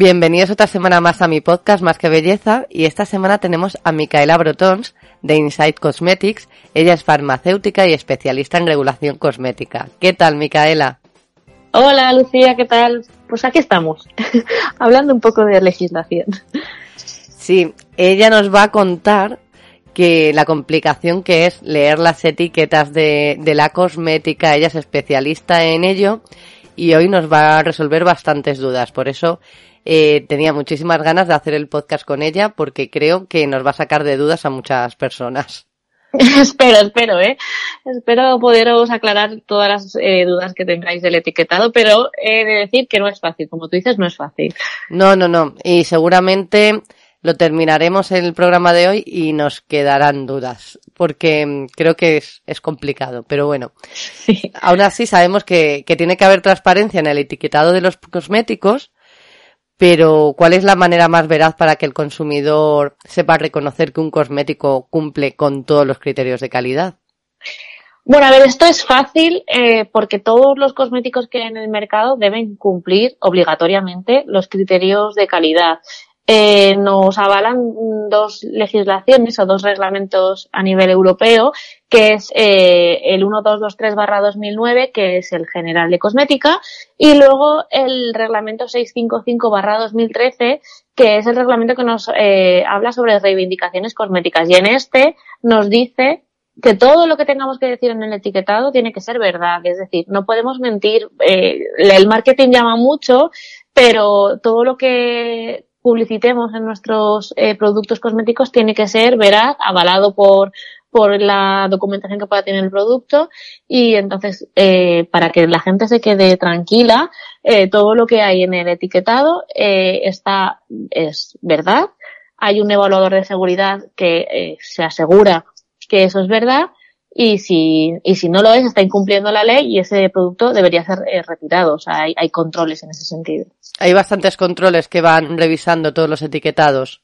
Bienvenidos otra semana más a mi podcast Más que Belleza y esta semana tenemos a Micaela Brotons de Insight Cosmetics. Ella es farmacéutica y especialista en regulación cosmética. ¿Qué tal, Micaela? Hola, Lucía, ¿qué tal? Pues aquí estamos, hablando un poco de legislación. Sí, ella nos va a contar que la complicación que es leer las etiquetas de, de la cosmética, ella es especialista en ello y hoy nos va a resolver bastantes dudas. Por eso eh, tenía muchísimas ganas de hacer el podcast con ella porque creo que nos va a sacar de dudas a muchas personas. espero, espero, ¿eh? Espero poderos aclarar todas las eh, dudas que tengáis del etiquetado, pero he de decir que no es fácil. Como tú dices, no es fácil. No, no, no. Y seguramente lo terminaremos en el programa de hoy y nos quedarán dudas, porque mm, creo que es, es complicado, pero bueno. Sí. Aún así sabemos que, que tiene que haber transparencia en el etiquetado de los cosméticos, pero ¿cuál es la manera más veraz para que el consumidor sepa reconocer que un cosmético cumple con todos los criterios de calidad? Bueno, a ver, esto es fácil eh, porque todos los cosméticos que hay en el mercado deben cumplir obligatoriamente los criterios de calidad eh, nos avalan dos legislaciones o dos reglamentos a nivel europeo, que es eh, el 1223-2009, que es el general de cosmética, y luego el reglamento 655-2013, que es el reglamento que nos eh, habla sobre reivindicaciones cosméticas. Y en este nos dice que todo lo que tengamos que decir en el etiquetado tiene que ser verdad, es decir, no podemos mentir. Eh, el marketing llama mucho, pero todo lo que publicitemos en nuestros eh, productos cosméticos tiene que ser veraz, avalado por, por la documentación que pueda tener el producto y entonces eh, para que la gente se quede tranquila eh, todo lo que hay en el etiquetado eh, está es verdad. Hay un evaluador de seguridad que eh, se asegura que eso es verdad y si, y si no lo es, está incumpliendo la ley y ese producto debería ser eh, retirado. O sea, hay, hay controles en ese sentido. Hay bastantes controles que van revisando todos los etiquetados.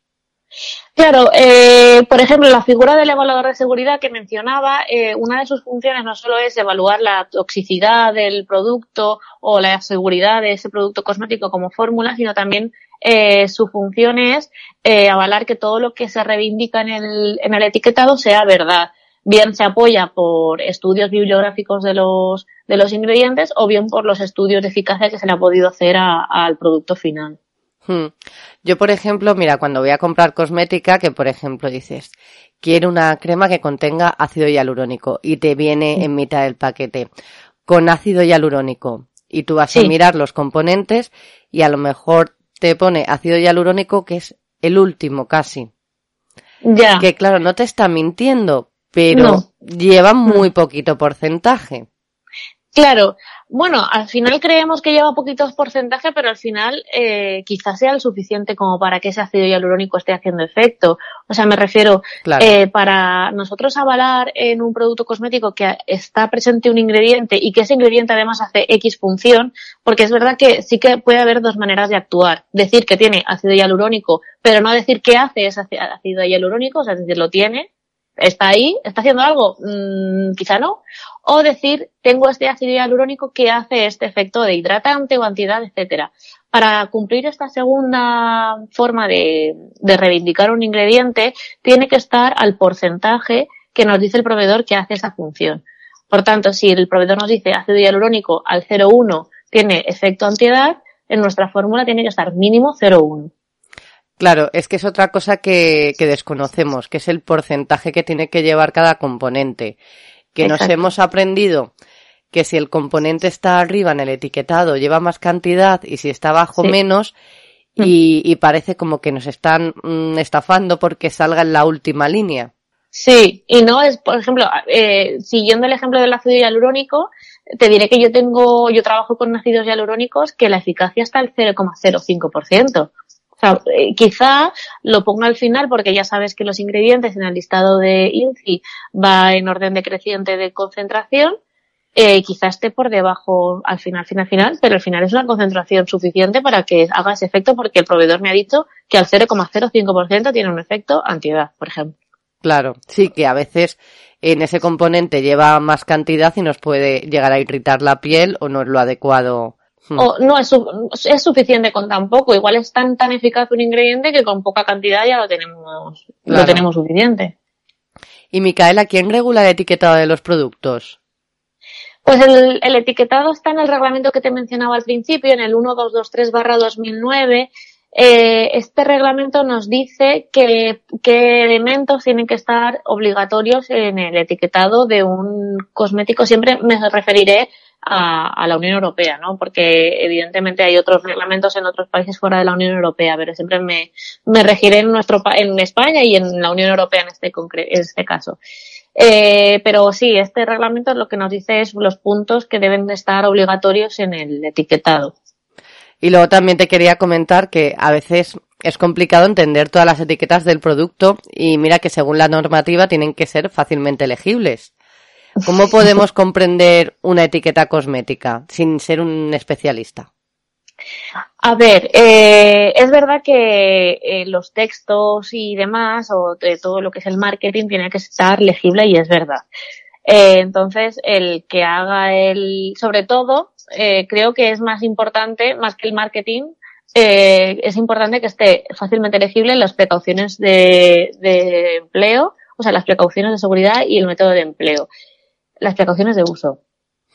Claro, eh, por ejemplo, la figura del evaluador de seguridad que mencionaba, eh, una de sus funciones no solo es evaluar la toxicidad del producto o la seguridad de ese producto cosmético como fórmula, sino también eh, su función es eh, avalar que todo lo que se reivindica en el, en el etiquetado sea verdad bien se apoya por estudios bibliográficos de los, de los ingredientes o bien por los estudios de eficacia que se le ha podido hacer al producto final. Hmm. Yo, por ejemplo, mira, cuando voy a comprar cosmética, que por ejemplo dices, quiero una crema que contenga ácido hialurónico y te viene en mitad del paquete con ácido hialurónico y tú vas a mirar los componentes y a lo mejor te pone ácido hialurónico que es el último casi. Ya. Que claro, no te está mintiendo, pero No. lleva muy poquito porcentaje. Claro, bueno, al final creemos que lleva poquitos porcentajes, pero al final eh, quizás sea el suficiente como para que ese ácido hialurónico esté haciendo efecto. O sea, me refiero, Claro. eh, para nosotros avalar en un producto cosmético que está presente un ingrediente y que ese ingrediente además hace X función, porque es verdad que sí que puede haber dos maneras de actuar. Decir que tiene ácido hialurónico, pero no decir qué hace ese ácido hialurónico, o sea, es decir, lo tiene, está ahí, está haciendo algo, Mm, quizá no. O decir, tengo este ácido hialurónico que hace este efecto de hidratante o antiedad, etcétera. Para cumplir esta segunda forma de, de reivindicar un ingrediente, tiene que estar al porcentaje que nos dice el proveedor que hace esa función. Por tanto, si el proveedor nos dice ácido hialurónico al 0,1 tiene efecto antiedad, en nuestra fórmula tiene que estar mínimo 0,1. Claro, es que es otra cosa que, que desconocemos, que es el porcentaje que tiene que llevar cada componente. Que nos hemos aprendido que si el componente está arriba en el etiquetado lleva más cantidad y si está abajo Sí. menos y, y parece como que nos están mm, estafando porque salga en la última línea. Sí, y no es, por ejemplo, eh, siguiendo el ejemplo del ácido hialurónico, te diré que yo tengo, yo trabajo con ácidos hialurónicos que la eficacia está al 0,05%. Eh, quizá lo ponga al final porque ya sabes que los ingredientes en el listado de INCI va en orden decreciente de concentración. Eh, quizá esté por debajo al final, final, final, pero al final es una concentración suficiente para que haga ese efecto porque el proveedor me ha dicho que al 0,05% tiene un efecto antiedad, por ejemplo. Claro, sí, que a veces en ese componente lleva más cantidad y nos puede llegar a irritar la piel o no es lo adecuado Hmm. O no es, es suficiente con tan poco. Igual es tan, tan eficaz un ingrediente que con poca cantidad ya lo tenemos, lo tenemos suficiente. Y Micaela, ¿quién regula el etiquetado de los productos? Pues el, el, etiquetado está en el reglamento que te mencionaba al principio, en el 1223-2009. Eh, este reglamento nos dice que, qué elementos tienen que estar obligatorios en el etiquetado de un cosmético. Siempre me referiré a, la Unión Europea, ¿no? Porque evidentemente hay otros reglamentos en otros países fuera de la Unión Europea, pero siempre me, me regiré en nuestro en España y en la Unión Europea en este en este caso. Eh, pero sí, este reglamento lo que nos dice es los puntos que deben de estar obligatorios en el etiquetado. Y luego también te quería comentar que a veces es complicado entender todas las etiquetas del producto y mira que según la normativa tienen que ser fácilmente legibles. ¿Cómo podemos comprender una etiqueta cosmética sin ser un especialista? A ver, eh, es verdad que eh, los textos y demás, o de todo lo que es el marketing, tiene que estar legible y es verdad. Eh, entonces, el que haga el, sobre todo, eh, creo que es más importante, más que el marketing, eh, es importante que esté fácilmente legible las precauciones de, de empleo, o sea, las precauciones de seguridad y el método de empleo las precauciones de uso.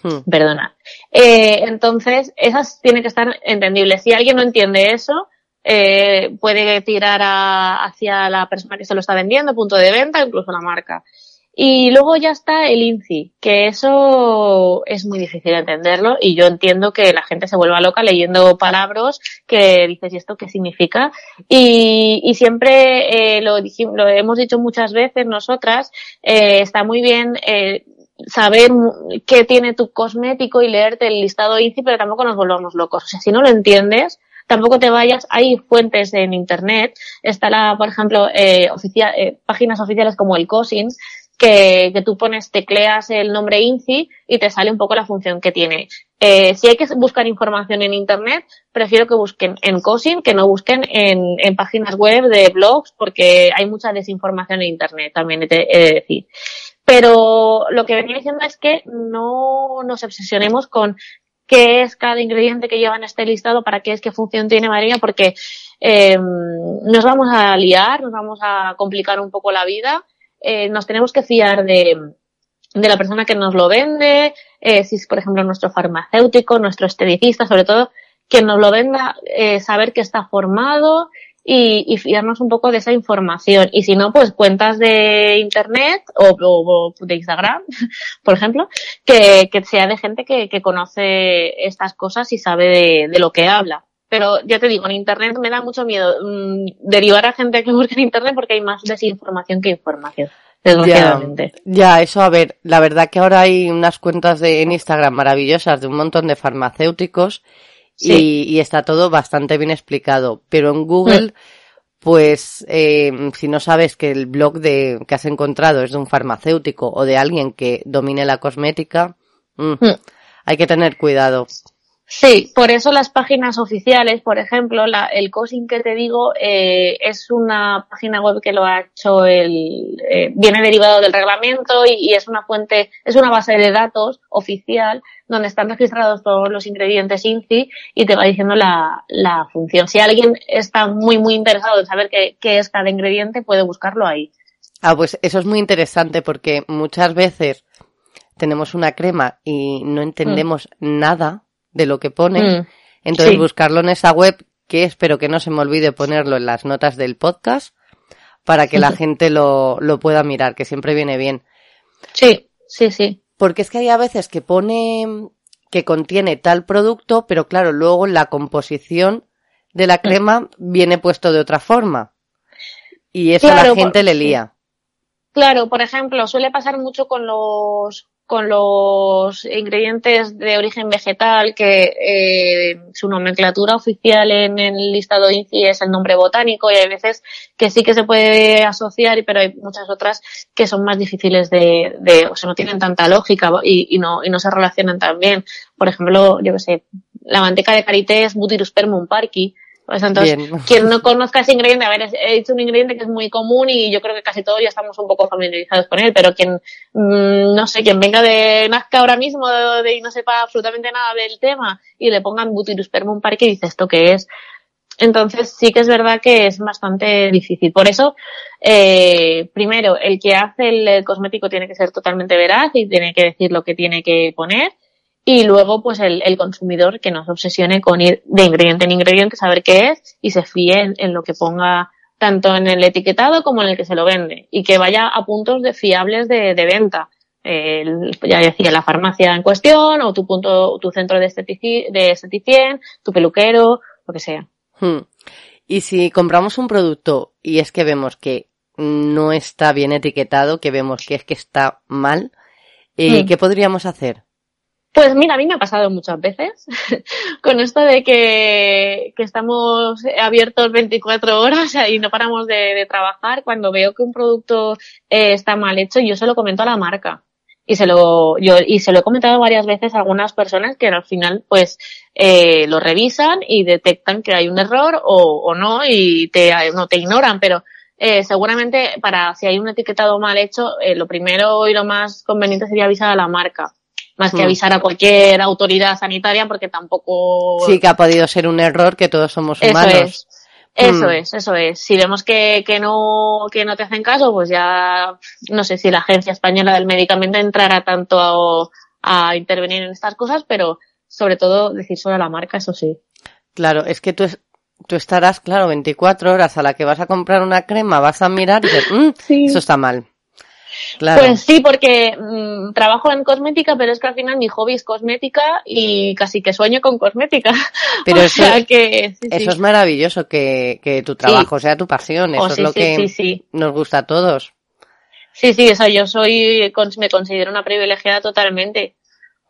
Hmm. Perdona. Eh, entonces, esas tienen que estar entendibles. Si alguien no entiende eso, eh, puede tirar hacia la persona que se lo está vendiendo, punto de venta, incluso la marca. Y luego ya está el INCI, que eso es muy difícil de entenderlo y yo entiendo que la gente se vuelva loca leyendo palabras que dices, ¿y esto qué significa? Y, y siempre eh, lo, lo, hemos dicho muchas veces nosotras, eh, está muy bien eh, saber qué tiene tu cosmético y leerte el listado INCI, pero tampoco nos volvamos locos. O sea, si no lo entiendes, tampoco te vayas. Hay fuentes en Internet. Está la, por ejemplo, eh, eh, páginas oficiales como el COSIN, que, que, tú pones, tecleas el nombre INCI y te sale un poco la función que tiene. Eh, si hay que buscar información en Internet, prefiero que busquen en COSIN que no busquen en, en páginas web de blogs porque hay mucha desinformación en Internet, también he de decir. Pero lo que venía diciendo es que no nos obsesionemos con qué es cada ingrediente que lleva en este listado, para qué es, qué función tiene María, porque eh, nos vamos a liar, nos vamos a complicar un poco la vida. Eh, nos tenemos que fiar de, de la persona que nos lo vende, eh, si es, por ejemplo, nuestro farmacéutico, nuestro esteticista, sobre todo, que nos lo venda, eh, saber que está formado, y, y, fiarnos un poco de esa información. Y si no, pues cuentas de internet o, de Instagram, por ejemplo, que, que sea de gente que, que, conoce estas cosas y sabe de, de, lo que habla. Pero ya te digo, en internet me da mucho miedo mmm, derivar a gente que busque en internet porque hay más desinformación que información. Desgraciadamente. Ya, ya, eso a ver, la verdad que ahora hay unas cuentas de, en Instagram maravillosas de un montón de farmacéuticos y, y, está todo bastante bien explicado. Pero en Google, mm. pues, eh, si no sabes que el blog de, que has encontrado es de un farmacéutico o de alguien que domine la cosmética, mm, mm. hay que tener cuidado. Sí, por eso las páginas oficiales, por ejemplo, la, el COSIN que te digo eh, es una página web que lo ha hecho el, eh, viene derivado del reglamento y, y, es una fuente, es una base de datos oficial donde están registrados todos los ingredientes INCI y te va diciendo la, la función. Si alguien está muy, muy interesado en saber qué, qué es cada ingrediente, puede buscarlo ahí. Ah, pues eso es muy interesante porque muchas veces tenemos una crema y no entendemos mm. nada de lo que pone. Mm, Entonces sí. buscarlo en esa web, que espero que no se me olvide ponerlo en las notas del podcast, para que la gente lo, lo pueda mirar, que siempre viene bien. Sí, sí, sí. Porque es que hay a veces que pone que contiene tal producto, pero claro, luego la composición de la crema viene puesto de otra forma. Y eso claro, a la gente le lía. Claro, por ejemplo, suele pasar mucho con los con los ingredientes de origen vegetal, que eh, su nomenclatura oficial en el listado INCI es el nombre botánico y hay veces que sí que se puede asociar, pero hay muchas otras que son más difíciles de, de o sea, no tienen tanta lógica y, y, no, y no se relacionan tan bien. Por ejemplo, yo que sé, la manteca de karité es Butyrospermum parki, pues entonces, quien no conozca ese ingrediente, a ver, he dicho un ingrediente que es muy común y yo creo que casi todos ya estamos un poco familiarizados con él, pero quien, mm, no sé, quien venga de Nazca ahora mismo de, y no sepa absolutamente nada del tema y le pongan Butyrospermum parque y dice esto qué es. Entonces sí que es verdad que es bastante difícil. Por eso, eh, primero, el que hace el cosmético tiene que ser totalmente veraz y tiene que decir lo que tiene que poner y luego pues el, el, consumidor que no se obsesione con ir de ingrediente en ingrediente, saber qué es y se fíe en, lo que ponga tanto en el etiquetado como en el que se lo vende y que vaya a puntos de fiables de, de venta. ya decía, la farmacia en cuestión o tu punto, tu centro de, estetici, de esteticien, tu peluquero, lo que sea. Hmm. Y si compramos un producto y es que vemos que no está bien etiquetado, que vemos que es que está mal, eh, hmm. ¿qué podríamos hacer? Pues mira, a mí me ha pasado muchas veces con esto de que, que, estamos abiertos 24 horas y no paramos de, trabajar. Cuando veo que un producto eh, está mal hecho, yo se lo comento a la marca. Y se lo, yo, y se lo he comentado varias veces a algunas personas que al final, pues, eh, lo revisan y detectan que hay un error o, o no y te, no te ignoran, pero eh, seguramente para si hay un etiquetado mal hecho, eh, lo primero y lo más conveniente sería avisar a la marca más que hmm. avisar a cualquier autoridad sanitaria porque tampoco... Sí, que ha podido ser un error que todos somos humanos. Eso es. Eso hmm. es, eso es. Si vemos que, que no, que no te hacen caso, pues ya no sé si la Agencia Española del Medicamento entrará tanto a, intervenir en estas cosas, pero sobre todo decir solo a la marca, eso sí. Claro, es que tú, tú estarás, claro, 24 horas a la que vas a comprar una crema, vas a mirar y dices, mm, eso está mal. Pues sí, porque mm, trabajo en cosmética, pero es que al final mi hobby es cosmética y casi que sueño con cosmética. Pero eso, que, eso es maravilloso, que, que tu trabajo sea tu pasión, eso oh, es lo que nos gusta a todos. Sí, sí, eso yo soy, me considero una privilegiada totalmente.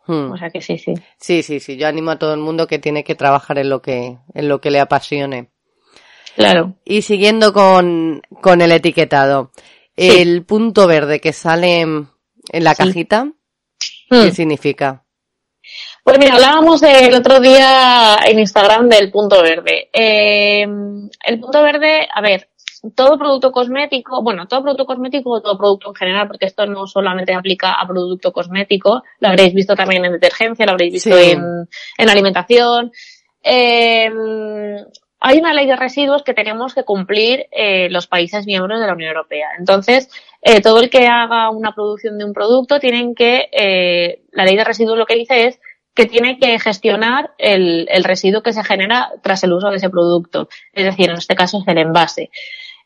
Hmm. O sea que sí, sí. Sí, sí, sí, yo animo a todo el mundo que tiene que trabajar en lo que, en lo que le apasione. Claro. Y siguiendo con, con el etiquetado. El punto verde que sale en la cajita, ¿qué hmm. significa? Pues mira, hablábamos el otro día en Instagram del punto verde. Eh, el punto verde, a ver, todo producto cosmético, bueno, todo producto cosmético o todo producto en general, porque esto no solamente aplica a producto cosmético, lo habréis visto también en detergencia, lo habréis visto en, en alimentación. Eh, hay una ley de residuos que tenemos que cumplir eh, los países miembros de la Unión Europea. Entonces, eh, todo el que haga una producción de un producto tienen que, eh, la ley de residuos lo que dice es que tiene que gestionar el, el, residuo que se genera tras el uso de ese producto. Es decir, en este caso es el envase.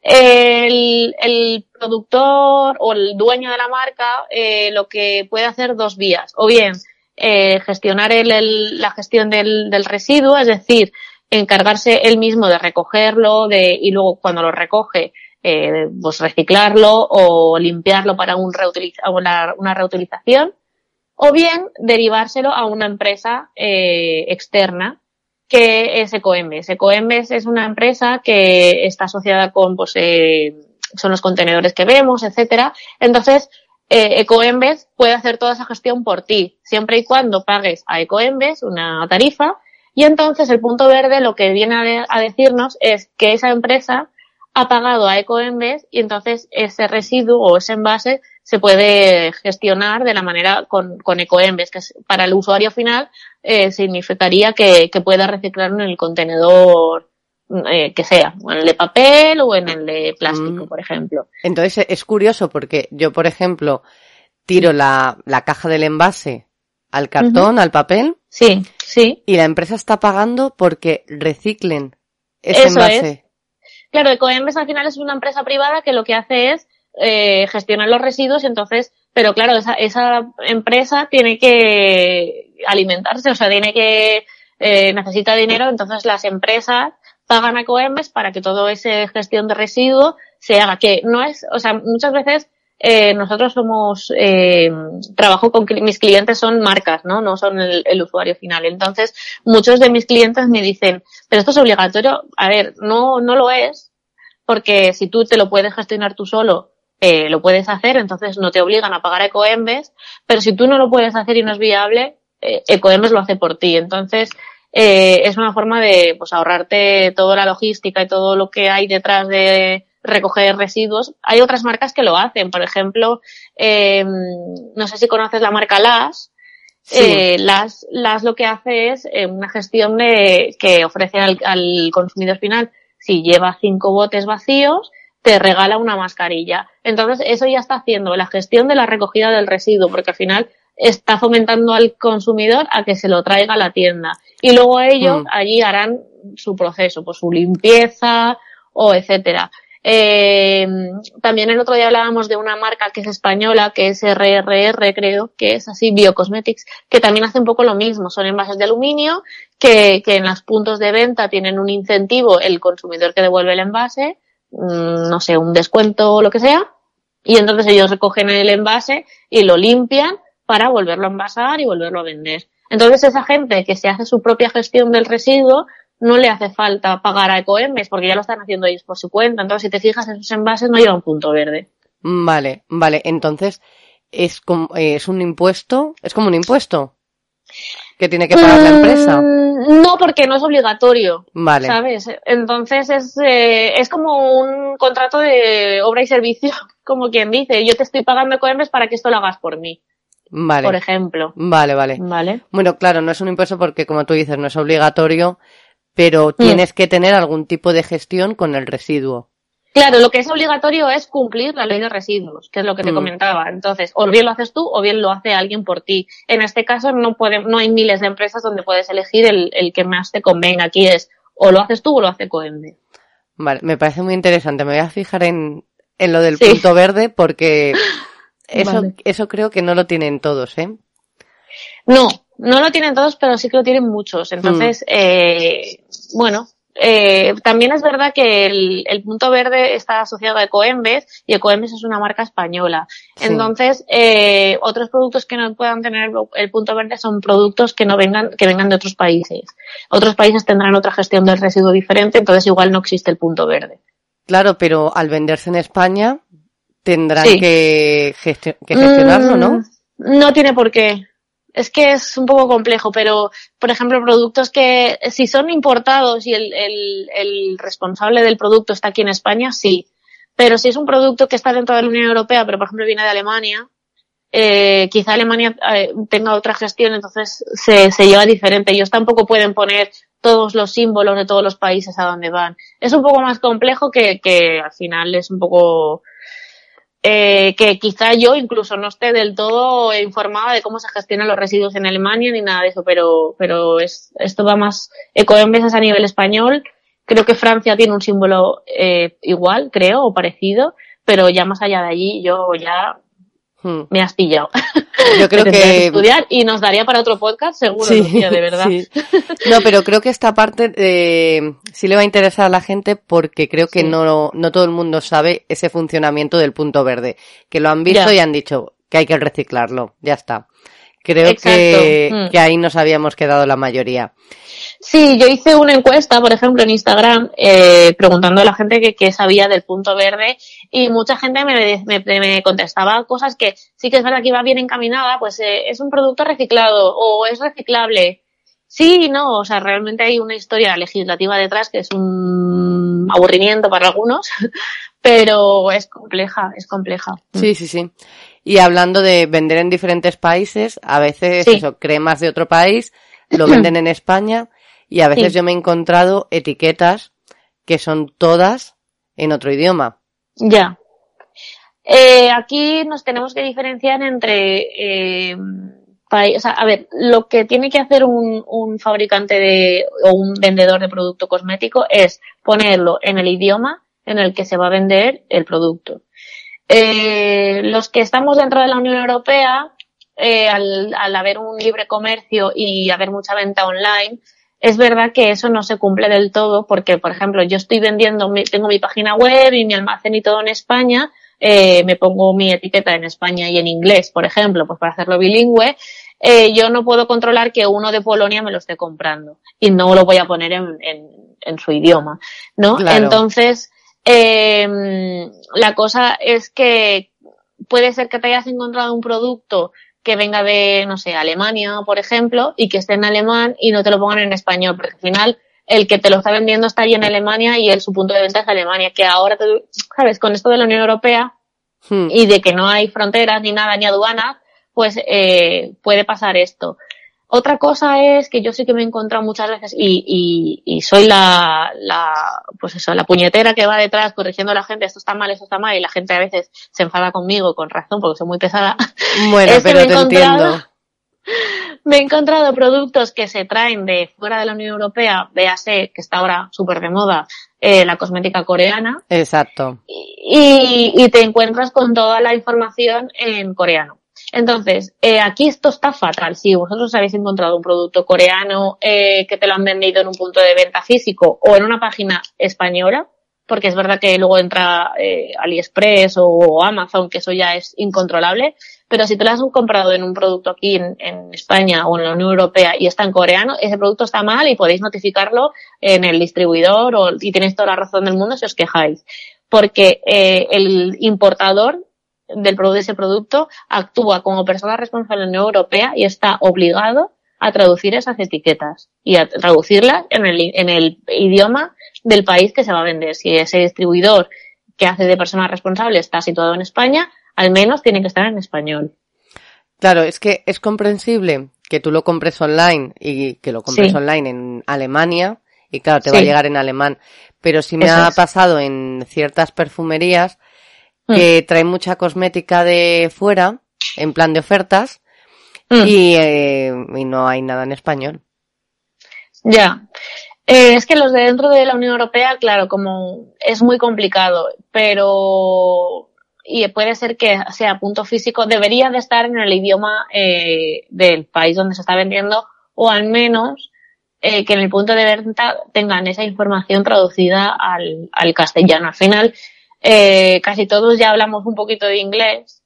El, el productor o el dueño de la marca lo que puede hacer dos vías. O bien, gestionar el, la gestión del, del residuo, es decir, encargarse él mismo de recogerlo de, y luego cuando lo recoge, eh, pues reciclarlo o limpiarlo para un reutiliza, una, una, reutilización, o bien derivárselo a una empresa eh, externa que es Ecoembes. Ecoembes es una empresa que está asociada con, pues, eh, son los contenedores que vemos, etcétera. Entonces, eh, Ecoembes puede hacer toda esa gestión por ti, siempre y cuando pagues a Ecoembes una tarifa y entonces el punto verde lo que viene a, decirnos es que esa empresa ha pagado a Ecoembes y entonces ese residuo o ese envase se puede gestionar de la manera con, con Ecoembes, que para el usuario final eh, significaría que, que, pueda reciclarlo en el contenedor eh, que sea, en el de papel o en el de plástico, mm. por ejemplo. Entonces es curioso porque yo, por ejemplo, tiro la, la caja del envase al cartón, al papel. Sí, sí. Y la empresa está pagando porque reciclen ese Eso envase. Es. Claro, Ecoembes al final es una empresa privada que lo que hace es eh, gestionar los residuos, entonces, pero claro, esa, esa empresa tiene que alimentarse, o sea, tiene que, eh, necesita dinero, entonces las empresas pagan a Ecoembes para que todo ese gestión de residuos se haga, que no es, o sea, muchas veces eh, nosotros somos, eh, trabajo con mis clientes son marcas, ¿no? No son el, usuario final. Entonces, muchos de mis clientes me dicen, pero esto es obligatorio. A ver, no, no lo es, porque si tú te lo puedes gestionar tú solo, eh, lo puedes hacer, entonces no te obligan a pagar Ecoembes, pero si tú no lo puedes hacer y no es viable, eh, Ecoembes lo hace por ti. Entonces, eh, es una forma de pues ahorrarte toda la logística y todo lo que hay detrás de recoger residuos. Hay otras marcas que lo hacen, por ejemplo, eh, no sé si conoces la marca Las. Eh, Las, Las lo que hace es eh, una gestión de, que ofrece al, al consumidor final. Si lleva cinco botes vacíos, te regala una mascarilla. Entonces, eso ya está haciendo la gestión de la recogida del residuo, porque al final está fomentando al consumidor a que se lo traiga a la tienda. Y luego ellos mm. allí harán su proceso, pues su limpieza o etcétera. Eh, también el otro día hablábamos de una marca que es española, que es RRR, creo, que es así, Biocosmetics, que también hace un poco lo mismo. Son envases de aluminio que, que en los puntos de venta tienen un incentivo el consumidor que devuelve el envase, mm, no sé, un descuento o lo que sea, y entonces ellos recogen el envase y lo limpian para volverlo a envasar y volverlo a vender. Entonces esa gente que se hace su propia gestión del residuo no le hace falta pagar a Ecoembes porque ya lo están haciendo ellos por su cuenta. Entonces, si te fijas en sus envases, no lleva un punto verde. Vale, vale. Entonces, es como, eh, es un impuesto, es como un impuesto que tiene que pagar la empresa. Mm, no, porque no es obligatorio. Vale. ¿Sabes? Entonces es, eh, es como un contrato de obra y servicio, como quien dice, yo te estoy pagando Ecoembes para que esto lo hagas por mí. Vale. Por ejemplo. Vale, vale. Vale. Bueno, claro, no es un impuesto porque, como tú dices, no es obligatorio, pero mm. tienes que tener algún tipo de gestión con el residuo. Claro, lo que es obligatorio es cumplir la ley de residuos, que es lo que te mm. comentaba. Entonces, o bien lo haces tú o bien lo hace alguien por ti. En este caso no puede, no hay miles de empresas donde puedes elegir el, el que más te convenga. Aquí es o lo haces tú o lo hace Coende. Vale, me parece muy interesante. Me voy a fijar en, en lo del punto verde porque eso, eso creo que no lo tienen todos, ¿eh? No, no lo tienen todos, pero sí que lo tienen muchos. Entonces, mm. eh, bueno, eh, también es verdad que el, punto verde está asociado a Ecoembes y Ecoembes es una marca española. Entonces, eh, otros productos que no puedan tener el punto verde son productos que no vengan, que vengan de otros países. Otros países tendrán otra gestión del residuo diferente, entonces igual no existe el punto verde. Claro, pero al venderse en España tendrán que, gestionarlo, ¿no? Mm, no tiene por qué es que es un poco complejo, pero por ejemplo, productos que si son importados y el, el, el, responsable del producto está aquí en España, sí. Pero si es un producto que está dentro de la Unión Europea, pero por ejemplo viene de Alemania, eh, quizá Alemania eh, tenga otra gestión, entonces se, se lleva diferente. Ellos tampoco pueden poner todos los símbolos de todos los países a donde van. Es un poco más complejo que, que al final es un poco eh, que quizá yo incluso no esté del todo informada de cómo se gestionan los residuos en Alemania ni nada de eso, pero, pero es, esto va más ecoembes a nivel español. Creo que Francia tiene un símbolo eh, igual, creo, o parecido, pero ya más allá de allí yo ya Hmm. me has pillado. Yo creo que... estudiar y nos daría para otro podcast, seguro, de verdad. No, pero creo que esta parte eh, sí le va a interesar a la gente porque creo que no, no todo el mundo sabe ese funcionamiento del punto verde. Que lo han visto y han dicho que hay que reciclarlo. Ya está. Creo que, hmm. que ahí nos habíamos quedado la mayoría. Sí, yo hice una encuesta, por ejemplo, en Instagram, eh, preguntando a la gente que, sabía del punto verde y mucha gente me, me, contestaba cosas que sí que es verdad que iba bien encaminada, pues eh, es un producto reciclado o es reciclable. Sí no, o sea, realmente hay una historia legislativa detrás que es un aburrimiento para algunos, pero es compleja, es compleja. Sí, sí, sí. Y hablando de vender en diferentes países, a veces eso, cremas de otro país, lo venden en España y a veces yo me he encontrado etiquetas que son todas en otro idioma. Ya. Eh, aquí nos tenemos que diferenciar entre, eh, o sea, a ver, lo que tiene que hacer un, un fabricante de, o un vendedor de producto cosmético es ponerlo en el idioma en el que se va a vender el producto. Eh, los que estamos dentro de la Unión Europea, eh, al, al, haber un libre comercio y haber mucha venta online, es verdad que eso no se cumple del todo porque, por ejemplo, yo estoy vendiendo, tengo mi página web y mi almacén y todo en España, eh, me pongo mi etiqueta en España y en inglés, por ejemplo, pues para hacerlo bilingüe, eh, yo no puedo controlar que uno de Polonia me lo esté comprando y no lo voy a poner en, en, su idioma, ¿no? Entonces, eh, la cosa es que puede ser que te hayas encontrado un producto que venga de, no sé, Alemania, por ejemplo, y que esté en alemán y no te lo pongan en español, porque al final el que te lo está vendiendo está ahí en Alemania y el, su punto de venta es Alemania, que ahora, sabes, con esto de la Unión Europea hmm. y de que no hay fronteras ni nada, ni aduanas, pues eh, puede pasar esto. Otra cosa es que yo sí que me he encontrado muchas veces y, y, y soy la, la, pues eso, la puñetera que va detrás corrigiendo a la gente, esto está mal, esto está mal, y la gente a veces se enfada conmigo con razón porque soy muy pesada. Bueno, pero te entiendo. Me he encontrado productos que se traen de fuera de la Unión Europea, véase que está ahora súper de moda, eh, la cosmética coreana. Exacto. Y, y te encuentras con toda la información en coreano. Entonces, eh, aquí esto está fatal. Si vosotros habéis encontrado un producto coreano eh, que te lo han vendido en un punto de venta físico o en una página española, porque es verdad que luego entra eh, AliExpress o Amazon, que eso ya es incontrolable, pero si te lo has comprado en un producto aquí en, en, España o en la Unión Europea y está en coreano, ese producto está mal y podéis notificarlo en el distribuidor o, y tenéis toda la razón del mundo si os quejáis. Porque eh, el importador del de ese producto actúa como persona responsable en la Unión Europea y está obligado a traducir esas etiquetas y a traducirlas en el, en el idioma del país que se va a vender. Si ese distribuidor que hace de persona responsable está situado en España, al menos tiene que estar en español. Claro, es que es comprensible que tú lo compres online y que lo compres online en Alemania y claro, te va a llegar en alemán. Pero si me ha pasado en ciertas perfumerías Mm. que trae mucha cosmética de fuera, en plan de ofertas, mm. eh, y, no hay nada en español. Ya. Eh, es que los de dentro de la Unión Europea, claro, como es muy complicado, pero y puede ser que sea punto físico, debería de estar en el idioma eh, del país donde se está vendiendo, o al menos que en el punto de venta tengan esa información traducida al, al castellano. Al final, eh, casi todos ya hablamos un poquito de inglés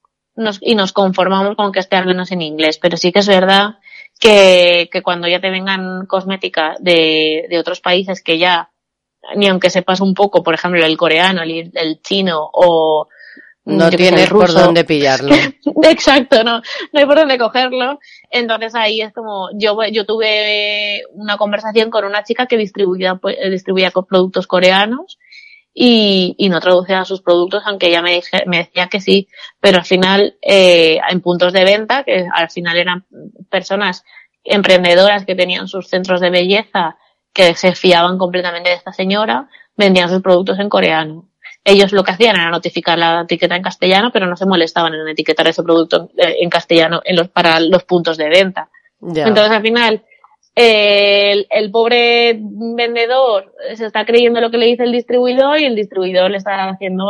y nos conformamos con que esté al menos en inglés, pero sí que es verdad que, que cuando ya te vengan cosmética de, de otros países que ya, ni aunque sepas un poco, por ejemplo, el coreano, el, el chino o no tienes por dónde pillarlo. Exacto, no, no hay por dónde cogerlo. Entonces ahí es como, yo, yo tuve una conversación con una chica que distribuía, pues, distribuía productos coreanos y, y no traducía sus productos, aunque ella me, me decía que sí, pero al final, eh, en puntos de venta, que al final eran personas emprendedoras que tenían sus centros de belleza, que se fiaban completamente de esta señora, vendían sus productos en coreano. Ellos lo que hacían era notificar la etiqueta en castellano, pero no se molestaban en etiquetar ese producto eh, en castellano en los, para los puntos de venta. Entonces al final, el, el, pobre vendedor se está creyendo lo que le dice el distribuidor y el distribuidor le está haciendo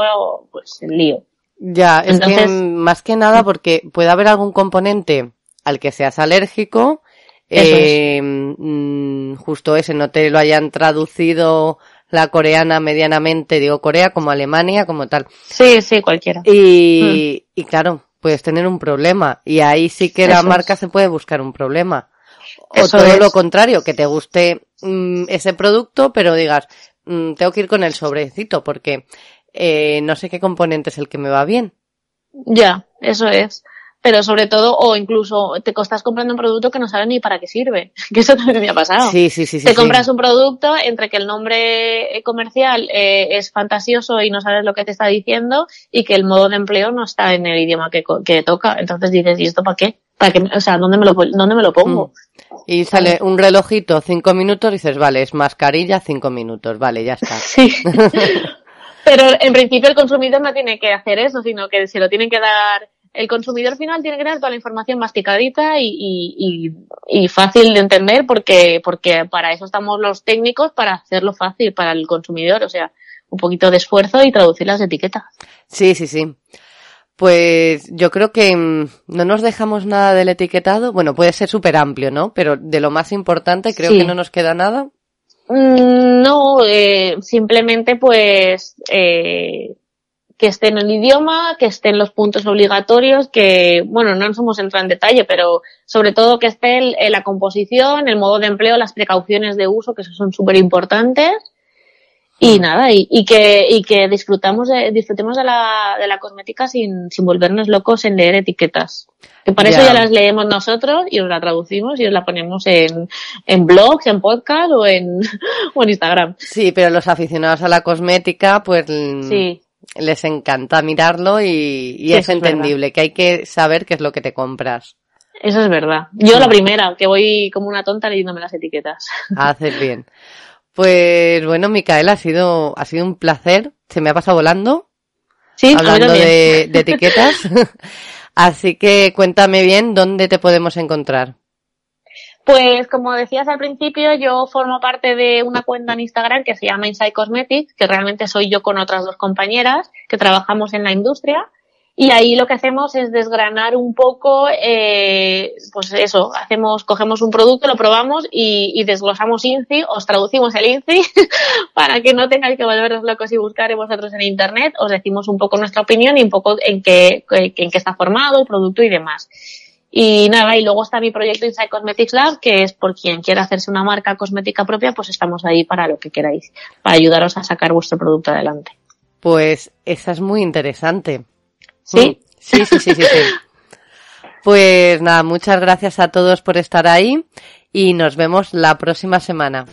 pues el lío. Ya, es que más que nada porque puede haber algún componente al que seas alérgico, eh, mm, justo ese no te lo hayan traducido la coreana medianamente, digo Corea como Alemania, como tal. Sí, sí, cualquiera. Y, mm. y claro, puedes tener un problema y ahí sí que la marca se puede buscar un problema. O todo lo contrario, que te guste mm, ese producto, pero digas, mm, tengo que ir con el sobrecito porque eh, no sé qué componente es el que me va bien. Ya, eso es. Pero sobre todo, o incluso te estás comprando un producto que no sabes ni para qué sirve. Que eso también me ha pasado. Sí, sí, sí. Te compras un producto entre que el nombre comercial eh, es fantasioso y no sabes lo que te está diciendo y que el modo de empleo no está en el idioma que, que toca. Entonces dices, ¿y esto para qué? ¿Para qué? O sea, ¿dónde me lo, dónde me lo pongo? Mm. Y sale un relojito, cinco minutos, y dices, vale, es mascarilla, cinco minutos, vale, ya está. Sí. Pero en principio el consumidor no tiene que hacer eso, sino que se lo tiene que dar, el consumidor final tiene que dar toda la información masticadita y, y, y, fácil de entender porque, porque para eso estamos los técnicos, para hacerlo fácil para el consumidor, o sea, un poquito de esfuerzo y traducir las etiquetas. Sí, sí, sí. Pues yo creo que mm, no nos dejamos nada del etiquetado. Bueno, puede ser súper amplio, ¿no? Pero de lo más importante creo que no nos queda nada. Mm, no, eh, simplemente pues eh, que esté en el idioma, que esté en los puntos obligatorios, que, bueno, no nos hemos entrado en detalle, pero sobre todo que esté la composición, el modo de empleo, las precauciones de uso, que son súper importantes y nada, y, y, que, y que disfrutamos de, disfrutemos de la, de la cosmética sin, sin volvernos locos en leer etiquetas. Que para eso ya las leemos nosotros y os la traducimos y os la ponemos en, en blogs, en podcast o en, o en Instagram. Sí, pero los aficionados a la cosmética, pues sí. les encanta mirarlo y, y es entendible que hay que saber qué es lo que te compras. Eso es verdad. Yo la primera, que voy como una tonta leyéndome las etiquetas. Haces bien. Pues bueno, Micaela, ha sido, ha sido un placer. Se me ha pasado volando. Sí, hablando de, de etiquetas. Así que cuéntame bien dónde te podemos encontrar. Pues como decías al principio, yo formo parte de una cuenta en Instagram que se llama Inside Cosmetics, que realmente soy yo con otras dos compañeras que trabajamos en la industria y ahí lo que hacemos es desgranar un poco, eh, pues eso, hacemos, cogemos un producto, lo probamos y, y desglosamos INCI, os traducimos el INCI para que no tengáis que volveros locos y buscar vosotros en internet, os decimos un poco nuestra opinión y un poco en qué, en qué está formado el producto y demás. Y nada, y luego está mi proyecto Inside Cosmetics Lab, que es por quien quiera hacerse una marca cosmética propia, pues estamos ahí para lo que queráis, para ayudaros a sacar vuestro producto adelante. Pues esa es muy interesante. ¿Sí? Sí, sí, sí, sí, Pues nada, muchas gracias a todos por estar ahí y nos vemos la próxima semana.